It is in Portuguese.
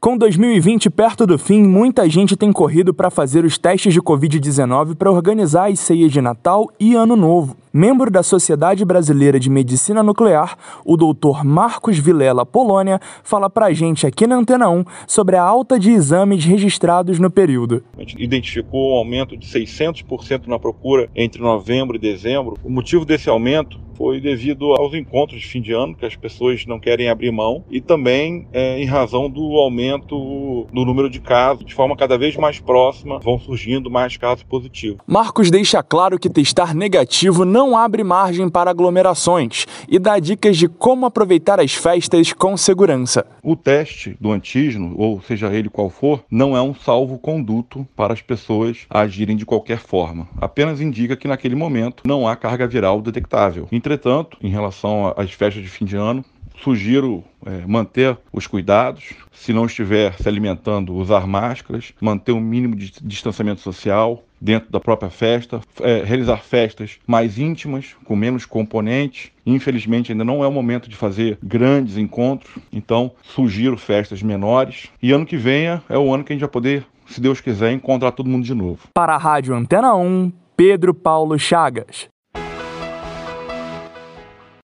Com 2020 perto do fim, muita gente tem corrido para fazer os testes de Covid-19 para organizar as ceias de Natal e Ano Novo. Membro da Sociedade Brasileira de Medicina Nuclear, o Dr. Marcos Vilela Polônia fala para a gente aqui na Antena 1 sobre a alta de exames registrados no período. A gente identificou um aumento de 600% na procura entre novembro e dezembro. O motivo desse aumento foi devido aos encontros de fim de ano, que as pessoas não querem abrir mão, e também é, em razão do aumento no número de casos, de forma cada vez mais próxima, vão surgindo mais casos positivos. Marcos deixa claro que testar negativo não abre margem para aglomerações e dá dicas de como aproveitar as festas com segurança. O teste do antígeno, ou seja ele qual for, não é um salvo-conduto para as pessoas agirem de qualquer forma. Apenas indica que naquele momento não há carga viral detectável. Entretanto, em relação às festas de fim de ano, sugiro é, manter os cuidados, se não estiver se alimentando, usar máscaras, manter um mínimo de distanciamento social dentro da própria festa, é, realizar festas mais íntimas, com menos componentes. Infelizmente, ainda não é o momento de fazer grandes encontros, então sugiro festas menores. E ano que vem é o ano que a gente vai poder, se Deus quiser, encontrar todo mundo de novo. Para a Rádio Antena 1, Pedro Paulo Chagas.